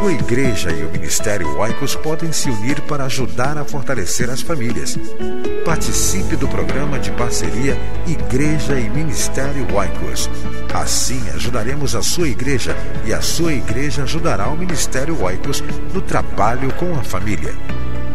Sua igreja e o Ministério Oicos podem se unir para ajudar a fortalecer as famílias. Participe do programa de parceria Igreja e Ministério Oicos. Assim ajudaremos a sua igreja e a sua igreja ajudará o Ministério Oicos no trabalho com a família.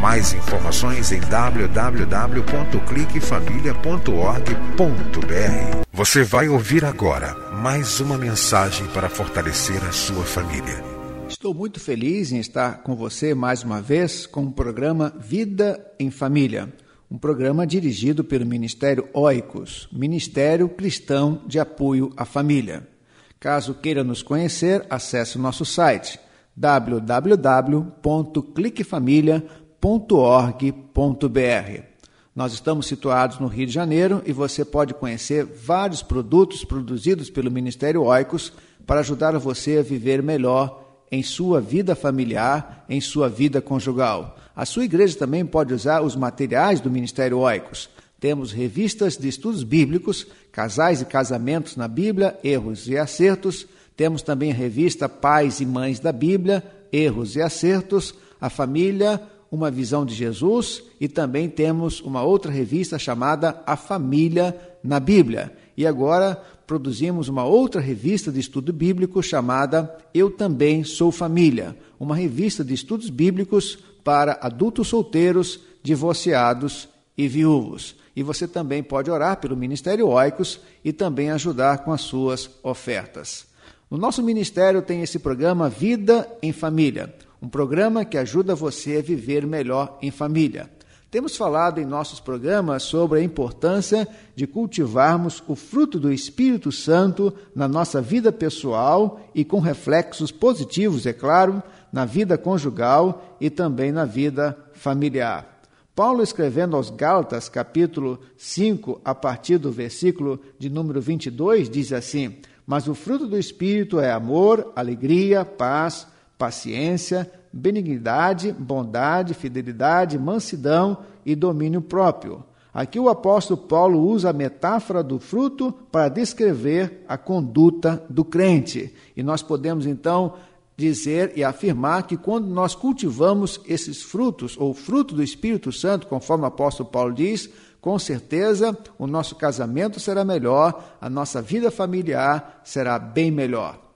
Mais informações em www.cliquefamilia.org.br. Você vai ouvir agora mais uma mensagem para fortalecer a sua família. Estou muito feliz em estar com você mais uma vez com o programa Vida em Família, um programa dirigido pelo Ministério Oicos, Ministério Cristão de Apoio à Família. Caso queira nos conhecer, acesse o nosso site www.cliquefamilia.org.br. Nós estamos situados no Rio de Janeiro e você pode conhecer vários produtos produzidos pelo Ministério Oicos para ajudar você a viver melhor em sua vida familiar, em sua vida conjugal. A sua igreja também pode usar os materiais do Ministério Oicos. Temos revistas de estudos bíblicos, casais e casamentos na Bíblia, erros e acertos. Temos também a revista Pais e Mães da Bíblia, erros e acertos. A família, uma visão de Jesus. E também temos uma outra revista chamada A Família na Bíblia. E agora produzimos uma outra revista de estudo bíblico chamada Eu Também Sou Família, uma revista de estudos bíblicos para adultos solteiros, divorciados e viúvos. E você também pode orar pelo Ministério Oicos e também ajudar com as suas ofertas. No nosso ministério tem esse programa Vida em Família, um programa que ajuda você a viver melhor em família. Temos falado em nossos programas sobre a importância de cultivarmos o fruto do Espírito Santo na nossa vida pessoal e com reflexos positivos, é claro, na vida conjugal e também na vida familiar. Paulo, escrevendo aos Gálatas, capítulo 5, a partir do versículo de número 22, diz assim: Mas o fruto do Espírito é amor, alegria, paz, paciência, benignidade, bondade, fidelidade, mansidão e domínio próprio. Aqui o apóstolo Paulo usa a metáfora do fruto para descrever a conduta do crente. E nós podemos então dizer e afirmar que quando nós cultivamos esses frutos, ou fruto do Espírito Santo, conforme o apóstolo Paulo diz, com certeza o nosso casamento será melhor, a nossa vida familiar será bem melhor.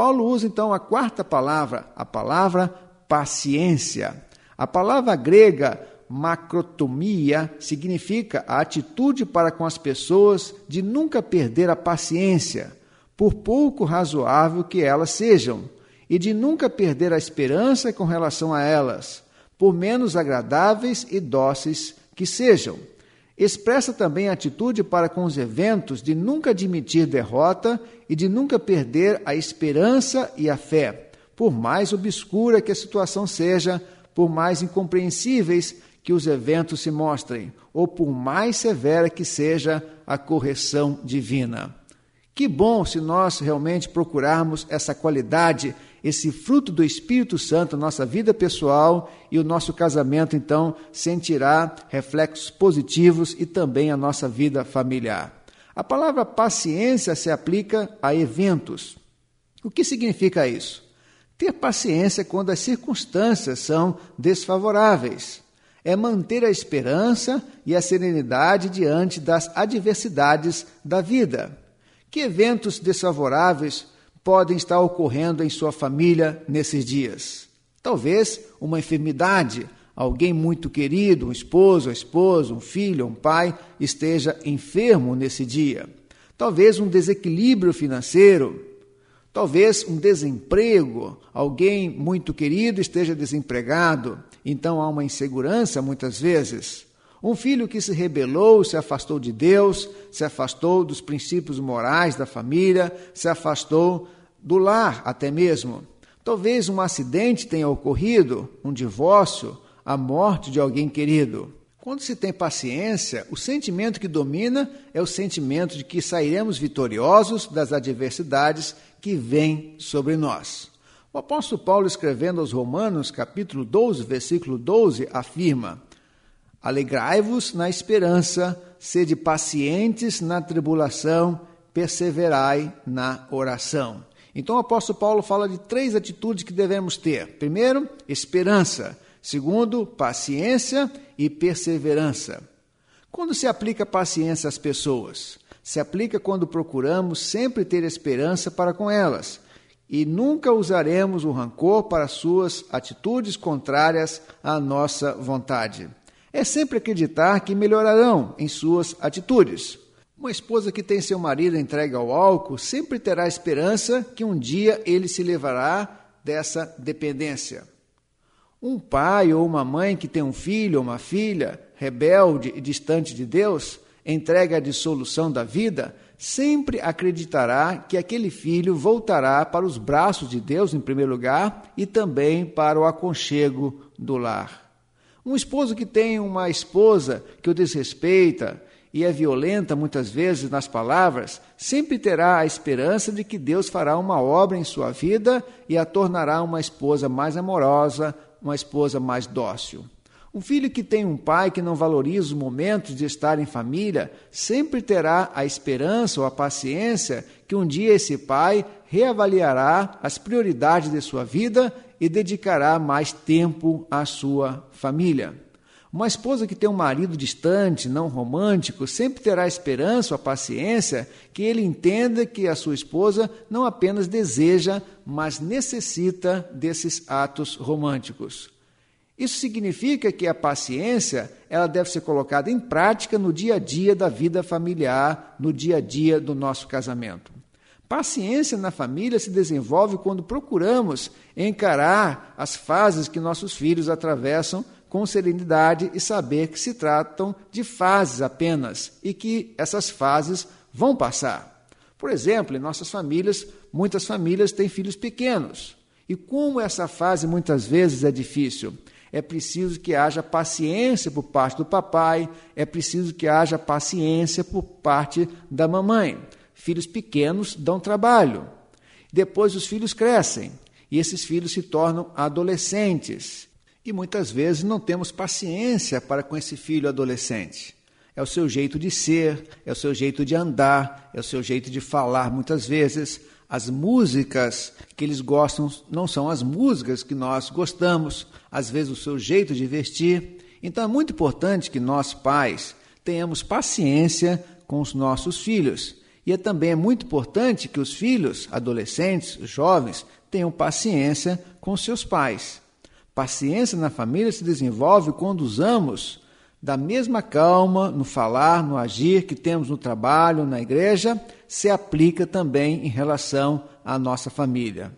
Paulo usa então a quarta palavra, a palavra paciência. A palavra grega macrotomia significa a atitude para com as pessoas de nunca perder a paciência, por pouco razoável que elas sejam, e de nunca perder a esperança com relação a elas, por menos agradáveis e dóceis que sejam. Expressa também a atitude para com os eventos de nunca admitir derrota e de nunca perder a esperança e a fé por mais obscura que a situação seja, por mais incompreensíveis que os eventos se mostrem, ou por mais severa que seja a correção divina. Que bom se nós realmente procurarmos essa qualidade, esse fruto do Espírito Santo na nossa vida pessoal e o nosso casamento, então, sentirá reflexos positivos e também a nossa vida familiar. A palavra paciência se aplica a eventos. O que significa isso? Ter paciência quando as circunstâncias são desfavoráveis. É manter a esperança e a serenidade diante das adversidades da vida. Que eventos desfavoráveis podem estar ocorrendo em sua família nesses dias? Talvez uma enfermidade, alguém muito querido, um esposo, a esposa, um filho, um pai, esteja enfermo nesse dia. Talvez um desequilíbrio financeiro, talvez um desemprego, alguém muito querido esteja desempregado, então há uma insegurança muitas vezes. Um filho que se rebelou, se afastou de Deus, se afastou dos princípios morais da família, se afastou do lar até mesmo. Talvez um acidente tenha ocorrido, um divórcio, a morte de alguém querido. Quando se tem paciência, o sentimento que domina é o sentimento de que sairemos vitoriosos das adversidades que vêm sobre nós. O apóstolo Paulo, escrevendo aos Romanos, capítulo 12, versículo 12, afirma: Alegrai-vos na esperança, sede pacientes na tribulação, perseverai na oração. Então o apóstolo Paulo fala de três atitudes que devemos ter. Primeiro, esperança. Segundo, paciência e perseverança. Quando se aplica paciência às pessoas? Se aplica quando procuramos sempre ter esperança para com elas e nunca usaremos o rancor para suas atitudes contrárias à nossa vontade. É sempre acreditar que melhorarão em suas atitudes. Uma esposa que tem seu marido entregue ao álcool sempre terá esperança que um dia ele se levará dessa dependência. Um pai ou uma mãe que tem um filho ou uma filha rebelde e distante de Deus, entregue à dissolução da vida, sempre acreditará que aquele filho voltará para os braços de Deus, em primeiro lugar, e também para o aconchego do lar. Um esposo que tem uma esposa que o desrespeita e é violenta muitas vezes nas palavras, sempre terá a esperança de que Deus fará uma obra em sua vida e a tornará uma esposa mais amorosa, uma esposa mais dócil. Um filho que tem um pai que não valoriza os momentos de estar em família sempre terá a esperança ou a paciência que um dia esse pai reavaliará as prioridades de sua vida e dedicará mais tempo à sua família. Uma esposa que tem um marido distante, não romântico, sempre terá esperança ou paciência que ele entenda que a sua esposa não apenas deseja, mas necessita desses atos românticos. Isso significa que a paciência ela deve ser colocada em prática no dia a dia da vida familiar, no dia a dia do nosso casamento. Paciência na família se desenvolve quando procuramos encarar as fases que nossos filhos atravessam com serenidade e saber que se tratam de fases apenas e que essas fases vão passar. Por exemplo, em nossas famílias, muitas famílias têm filhos pequenos. E como essa fase muitas vezes é difícil, é preciso que haja paciência por parte do papai, é preciso que haja paciência por parte da mamãe. Filhos pequenos dão trabalho. Depois os filhos crescem e esses filhos se tornam adolescentes. E muitas vezes não temos paciência para com esse filho adolescente. É o seu jeito de ser, é o seu jeito de andar, é o seu jeito de falar muitas vezes. As músicas que eles gostam não são as músicas que nós gostamos, às vezes o seu jeito de vestir. Então é muito importante que nós, pais, tenhamos paciência com os nossos filhos. E é também muito importante que os filhos, adolescentes, jovens, tenham paciência com seus pais. Paciência na família se desenvolve quando usamos da mesma calma no falar, no agir que temos no trabalho, na igreja, se aplica também em relação à nossa família.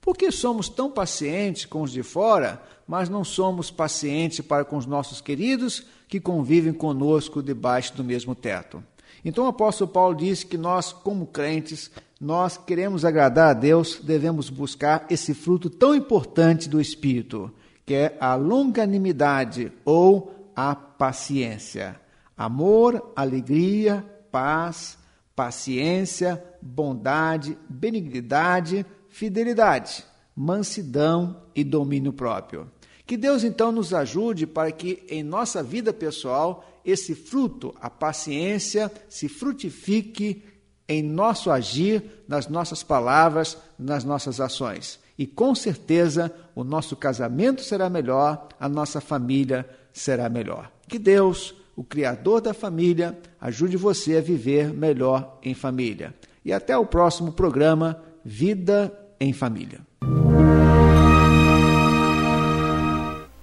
Por que somos tão pacientes com os de fora, mas não somos pacientes para com os nossos queridos que convivem conosco debaixo do mesmo teto? Então o apóstolo Paulo diz que nós, como crentes, nós queremos agradar a Deus, devemos buscar esse fruto tão importante do Espírito, que é a longanimidade ou a paciência. Amor, alegria, paz, paciência, bondade, benignidade, fidelidade, mansidão e domínio próprio. Que Deus então nos ajude para que em nossa vida pessoal esse fruto, a paciência, se frutifique em nosso agir, nas nossas palavras, nas nossas ações. E com certeza o nosso casamento será melhor, a nossa família será melhor. Que Deus, o Criador da família, ajude você a viver melhor em família. E até o próximo programa Vida em Família.